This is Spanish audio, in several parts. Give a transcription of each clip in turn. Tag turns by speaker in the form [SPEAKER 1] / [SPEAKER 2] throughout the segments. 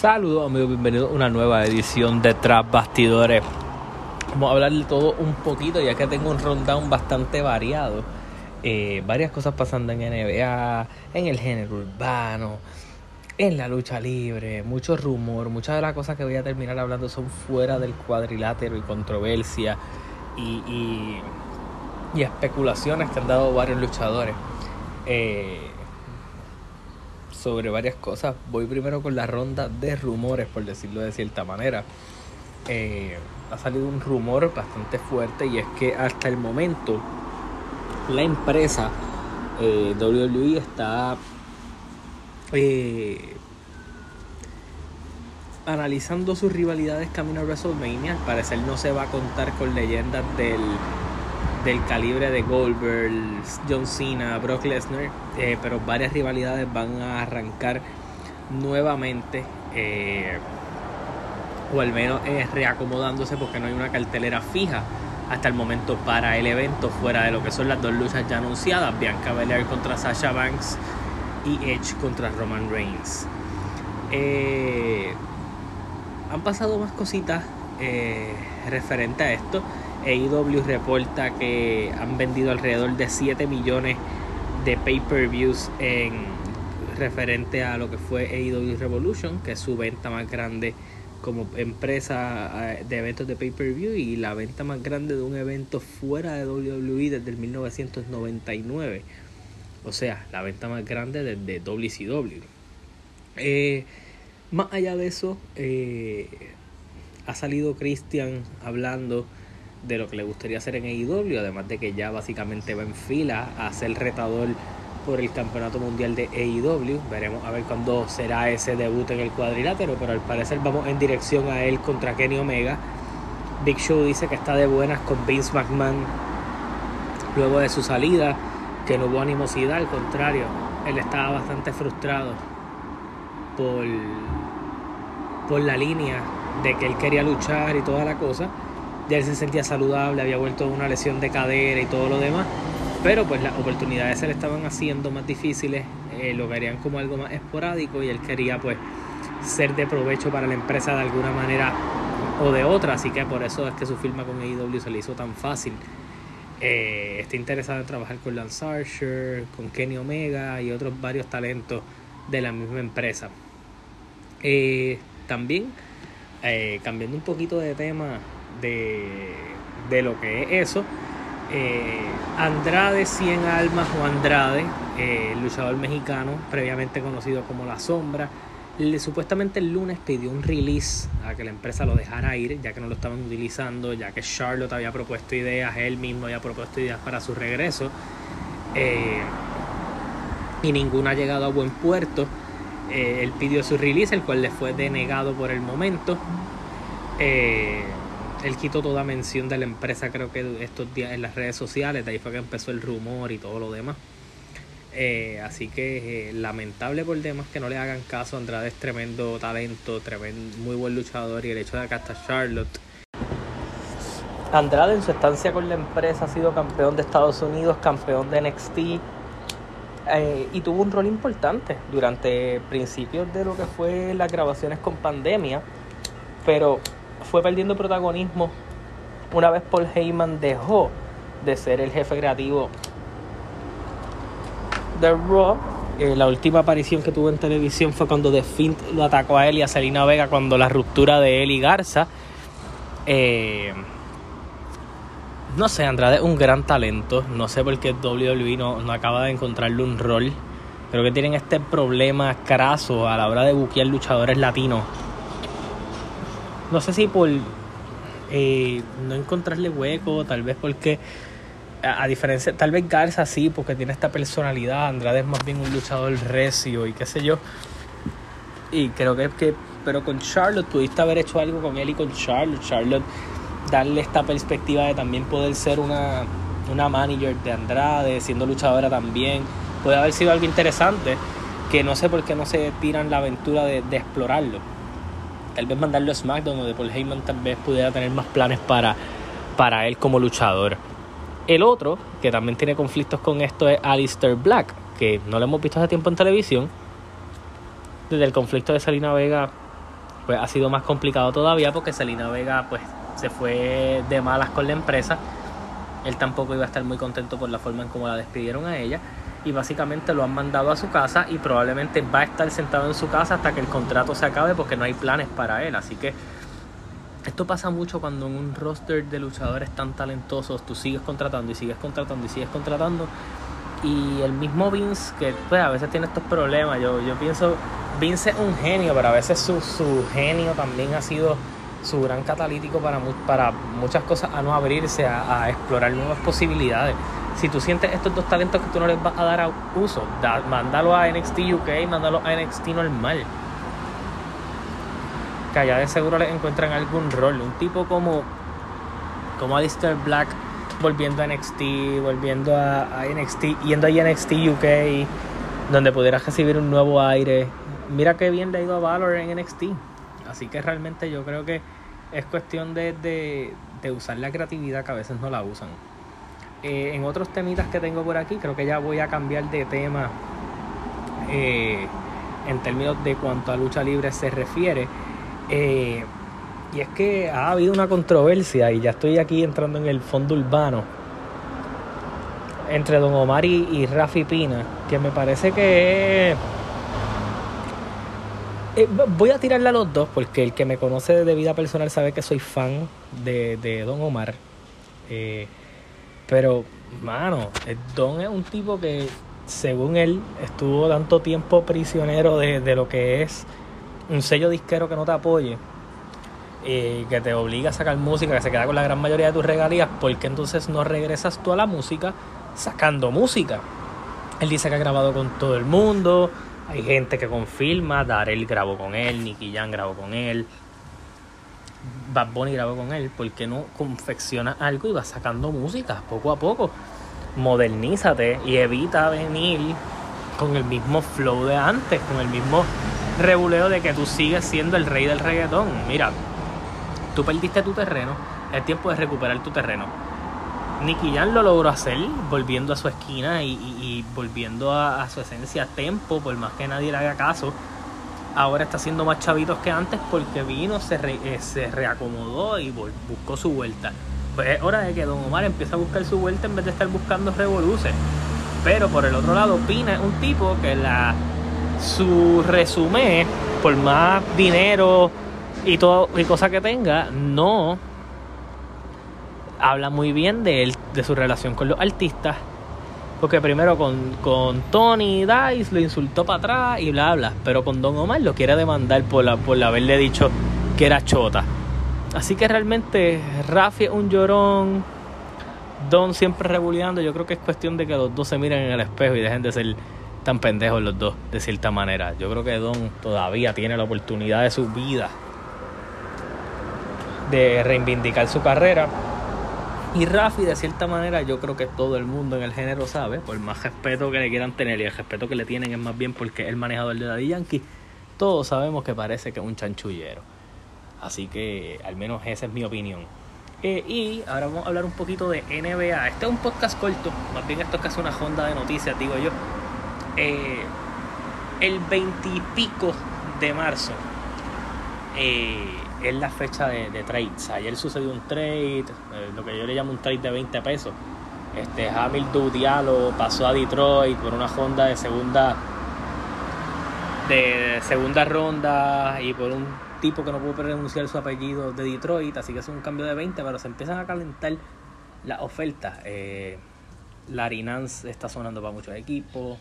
[SPEAKER 1] Saludos amigos, bienvenidos a una nueva edición de Tras Bastidores. Vamos a hablar de todo un poquito ya que tengo un rundown bastante variado. Eh, varias cosas pasando en NBA, en el género urbano, en la lucha libre, mucho rumor. Muchas de las cosas que voy a terminar hablando son fuera del cuadrilátero y controversia y, y, especulaciones que han dado varios luchadores. Eh, sobre varias cosas. Voy primero con la ronda de rumores, por decirlo de cierta manera. Eh, ha salido un rumor bastante fuerte y es que hasta el momento la empresa eh, WWE está eh, analizando sus rivalidades camino a WrestleMania. Al parecer no se va a contar con leyendas del del calibre de Goldberg, John Cena, Brock Lesnar, eh, pero varias rivalidades van a arrancar nuevamente, eh, o al menos eh, reacomodándose porque no hay una cartelera fija hasta el momento para el evento, fuera de lo que son las dos luchas ya anunciadas, Bianca Belair contra Sasha Banks y Edge contra Roman Reigns. han pasado más cositas referente a esto. AEW reporta que han vendido alrededor de 7 millones de pay-per-views en referente a lo que fue AEW Revolution, que es su venta más grande como empresa eh, de eventos de pay-per-view y la venta más grande de un evento fuera de WWE desde el 1999. O sea, la venta más grande desde WCW. Eh, más allá de eso, eh, ha salido Christian hablando de lo que le gustaría hacer en AEW, además de que ya básicamente va en fila a ser retador por el campeonato mundial de AEW. Veremos a ver cuándo será ese debut en el cuadrilátero, pero al parecer vamos en dirección a él contra Kenny Omega. Big Show dice que está de buenas con Vince McMahon luego de su salida, que no hubo animosidad, al contrario, él estaba bastante frustrado por, por la línea de que él quería luchar y toda la cosa ya él se sentía saludable, había vuelto de una lesión de cadera y todo lo demás, pero pues las oportunidades se le estaban haciendo más difíciles, eh, lo verían como algo más esporádico y él quería pues ser de provecho para la empresa de alguna manera o de otra, así que por eso es que su firma con AEW se le hizo tan fácil. Eh, está interesado en trabajar con Lance Archer, con Kenny Omega y otros varios talentos de la misma empresa. Eh, también, cambiando un poquito de tema, de, lo que es eso. Eh, Andrade 100 Almas o Andrade, eh, el luchador mexicano, previamente conocido como La Sombra, supuestamente el lunes pidió un release a que la empresa lo dejara ir, ya que no lo estaban utilizando, ya que Charlotte había propuesto ideas, él mismo había propuesto ideas para su regreso, eh, y ninguna ha llegado a buen puerto. él pidió su release, el cual le fue denegado por el momento él quitó toda mención de la empresa, creo que estos días en las redes sociales, de ahí fue que empezó el rumor y todo lo demás. Eh, así que eh, lamentable por demás que no le hagan caso. Andrade es tremendo talento, tremendo, muy buen luchador y el hecho de que hasta Charlotte. Andrade en su estancia con la empresa ha sido campeón de Estados Unidos, campeón de NXT eh, y tuvo un rol importante durante principios de lo que fue las grabaciones con pandemia. Pero fue perdiendo protagonismo una vez Paul Heyman dejó de ser el jefe creativo de Raw. Eh, la última aparición que tuvo en televisión fue cuando The Fint lo atacó a él y a Selena Vega cuando la ruptura de él y Garza. Eh, no sé, Andrade es un gran talento. No sé por qué WWE no, no acaba de encontrarle un rol. Creo que tienen este problema craso a la hora de buquear luchadores latinos no sé si por eh, no encontrarle hueco, tal vez porque a, diferencia, tal vez Garza sí, porque tiene esta personalidad, Andrade es más bien un luchador recio y qué sé yo. Y creo que, que pero con Charlotte pudiste haber hecho algo con él y con Charlotte, Charlotte darle esta perspectiva de también poder ser una, una manager de Andrade, siendo luchadora también, puede haber sido algo interesante que no sé por qué no se tiran la aventura de explorarlo tal vez mandarlo a SmackDown donde Paul Heyman tal vez pudiera tener más planes para, para él como luchador. El otro, que también tiene conflictos con esto, es Alistair Black, que no lo hemos visto hace tiempo en televisión. Desde el conflicto de Salina Vega pues ha sido más complicado todavía porque Selena Vega pues se fue de malas con la empresa. Él tampoco iba a estar muy contento por la forma en cómo la despidieron a ella. Y básicamente lo han mandado a su casa y probablemente va a estar sentado en su casa hasta que el contrato se acabe porque no hay planes para él. Así que esto pasa mucho cuando en un roster de luchadores tan talentosos tú sigues contratando y sigues contratando y sigues contratando. Y el mismo Vince, que pues, a veces tiene estos problemas, yo, yo pienso, Vince es un genio, pero a veces su, su genio también ha sido su gran catalítico para, para muchas cosas, a no abrirse, a, explorar nuevas posibilidades. Si tú sientes estos dos talentos que tú no les vas a dar a uso, mándalo a NXT UK, mándalo a NXT normal. Que allá de seguro les encuentran algún rol. Un tipo como, como Alistair Black volviendo a NXT, volviendo a, a NXT, yendo a NXT UK, donde pudieras recibir un nuevo aire. Mira qué bien le ha ido a Valor en NXT. Así que realmente yo creo que es cuestión de, de, usar la creatividad que a veces no la usan. Eh, en otros temitas que tengo por aquí, creo que ya voy a cambiar de tema eh, en términos de cuanto a lucha libre se refiere. Eh, y es que ha habido una controversia, y ya estoy aquí entrando en el fondo urbano, entre Don Omar y, Rafi Pina, que me parece que voy a tirarle a los dos porque el que me conoce de vida personal sabe que soy fan de, Don Omar. Pero, mano, eh, Don es un tipo que, según él, estuvo tanto tiempo prisionero de, lo que es un sello disquero que no te apoye. que te obliga a sacar música, que se queda con la gran mayoría de tus regalías, porque entonces no regresas tú a la música sacando música. Él dice que ha grabado con todo el mundo, hay gente que confirma, Darel grabó con él, Nicky Jan grabó con él, Bad Bunny grabó con él, ¿por qué no confecciona algo y va sacando música poco a poco? Modernízate y evita venir con el mismo flow de antes, con el mismo rebuleo de que tú sigues siendo el rey del reggaetón. Mira, tú perdiste tu terreno, es tiempo de recuperar tu terreno Nicky Jan lo logró hacer, volviendo a su esquina y, volviendo a, su esencia a tempo, por más que nadie le haga caso. Ahora está haciendo más chavitos que antes porque vino, se, eh, se reacomodó y buscó su vuelta. Pues es hora de que Don Omar empiece a buscar su vuelta en vez de estar buscando revoluciones. Pero por el otro lado, Pina es un tipo que la su resumen, por más dinero y todo y cosas que tenga, no habla muy bien de él, de su relación con los artistas. Porque primero con, con Tony Dice lo insultó para atrás y bla bla. Pero con Don Omar lo quiere demandar por, por haberle dicho que era chota. Así que realmente Rafi es un llorón. Don siempre rebuleando. Yo creo que es cuestión de que los dos se miren en el espejo y dejen de ser tan pendejos los dos, de cierta manera. Yo creo que Don todavía tiene la oportunidad de su vida de reivindicar su carrera y Rafi, de cierta manera, yo creo que todo el mundo en el género sabe, por más respeto que le quieran tener y el respeto que le tienen es más bien porque es el manejador de Daddy Yankee, todos sabemos que parece que es un chanchullero. Así que al menos esa es mi opinión. Eh, y ahora vamos a hablar un poquito de NBA. Este es un podcast corto, más bien esto es casi una honda de noticias, digo yo. Eh, el veintipico de marzo. Eh, es la fecha de, de trades. Ayer sucedió un trade, eh, lo que yo le llamo un trade de 20 pesos. Este Hamilton Diallo pasó a Detroit por una Honda de segunda de segunda ronda y por un tipo que no pudo pronunciar su apellido de Detroit, así que es un cambio de 20, pero se empiezan a calentar las ofertas. Eh, Larry Nance está sonando para muchos equipos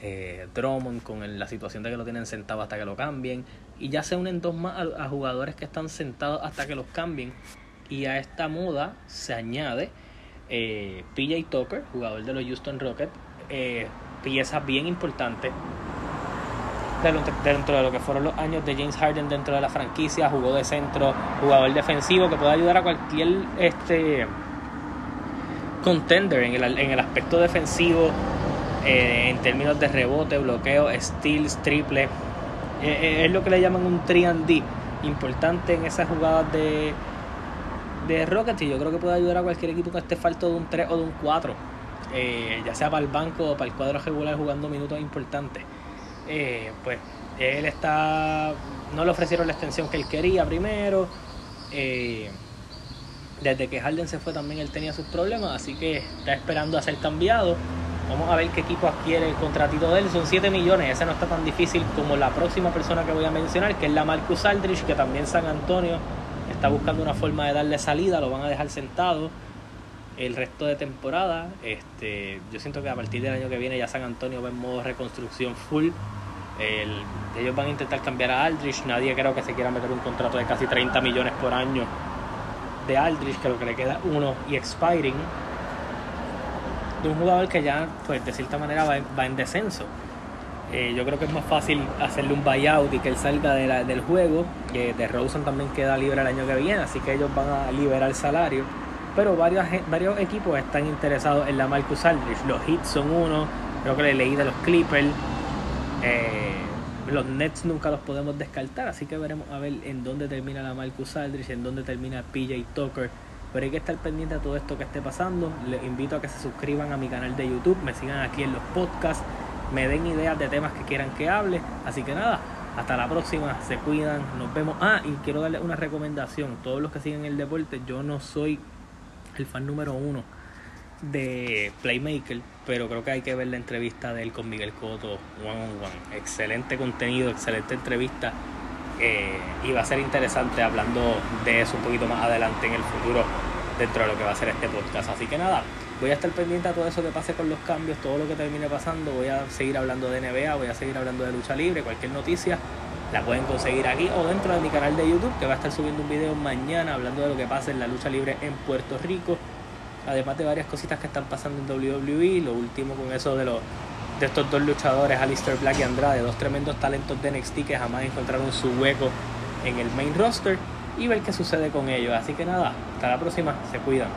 [SPEAKER 1] eh, Drummond con la situación de que lo tienen sentado hasta que lo cambien. Y ya se unen dos más a, jugadores que están sentados hasta que los cambien. Y a esta moda se añade eh, PJ Tucker, jugador de los Houston Rockets, eh, pieza bien importante dentro de lo que fueron los años de James Harden dentro de la franquicia, jugó de centro, jugador defensivo que puede ayudar a cualquier este contender en el, en el aspecto defensivo eh, en términos de rebote, bloqueo, steals, triple. Eh, eh, es lo que le llaman un 3D importante en esas jugadas de, de Rockets y yo creo que puede ayudar a cualquier equipo que esté falto de un 3 o de un 4. ya sea para el banco o para el cuadro regular jugando minutos importantes. pues él está no le ofrecieron la extensión que él quería primero. Eh, desde que Harden se fue también él tenía sus problemas, así que está esperando a ser cambiado. Vamos a ver qué equipo adquiere el contratito de él. Son 7 millones, ese no está tan difícil como la próxima persona que voy a mencionar, que es la Marcus Aldrich, que también San Antonio está buscando una forma de darle salida, lo van a dejar sentado el resto de temporada. Este, yo siento que a partir del año que viene ya San Antonio va en modo reconstrucción full. ellos van a intentar cambiar a Aldrich. Nadie creo que se quiera meter un contrato de casi 30 millones por año de Aldrich, lo que le queda uno y expiring. De un jugador que ya, pues de cierta manera, va, en descenso. Eh, yo creo que es más fácil hacerle un buyout y que él salga del juego. De Rosen también queda libre el año que viene, así que ellos van a liberar salario pero varios, varios equipos están interesados en la Marcus Aldridge. Los Hits son uno, creo que le leí de los Clippers. Eh, los Nets nunca los podemos descartar, así que veremos a ver en dónde termina la Marcus Aldridge, en dónde termina PJ Tucker. Pero hay que estar pendiente de todo esto que esté pasando. Les invito a que se suscriban a mi canal de YouTube, me sigan aquí en los podcasts, me den ideas de temas que quieran que hable. Así que nada, hasta la próxima, se cuidan, nos vemos. Ah, y quiero darles una recomendación. Todos los que siguen el deporte, yo no soy el fan número uno de Playmaker, pero creo que hay que ver la entrevista de él con Miguel Coto one on one. Excelente contenido, excelente entrevista. Eh, y va a ser interesante hablando de eso un poquito más adelante en el futuro dentro de lo que va a ser este podcast. Así que nada, voy a estar pendiente a todo eso que pase con los cambios, todo lo que termine pasando. Voy a seguir hablando de NBA, voy a seguir hablando de lucha libre, cualquier noticia la pueden conseguir aquí o dentro de mi canal de YouTube, que va a estar subiendo un video mañana hablando de lo que pasa en la lucha libre en Puerto Rico. Además de varias cositas que están pasando en WWE, lo último con eso de los de estos dos luchadores, Alistair Black y Andrade, dos tremendos talentos de NXT que jamás encontraron su hueco en el main roster y ver qué sucede con ellos. Así que nada, hasta la próxima, se cuidan.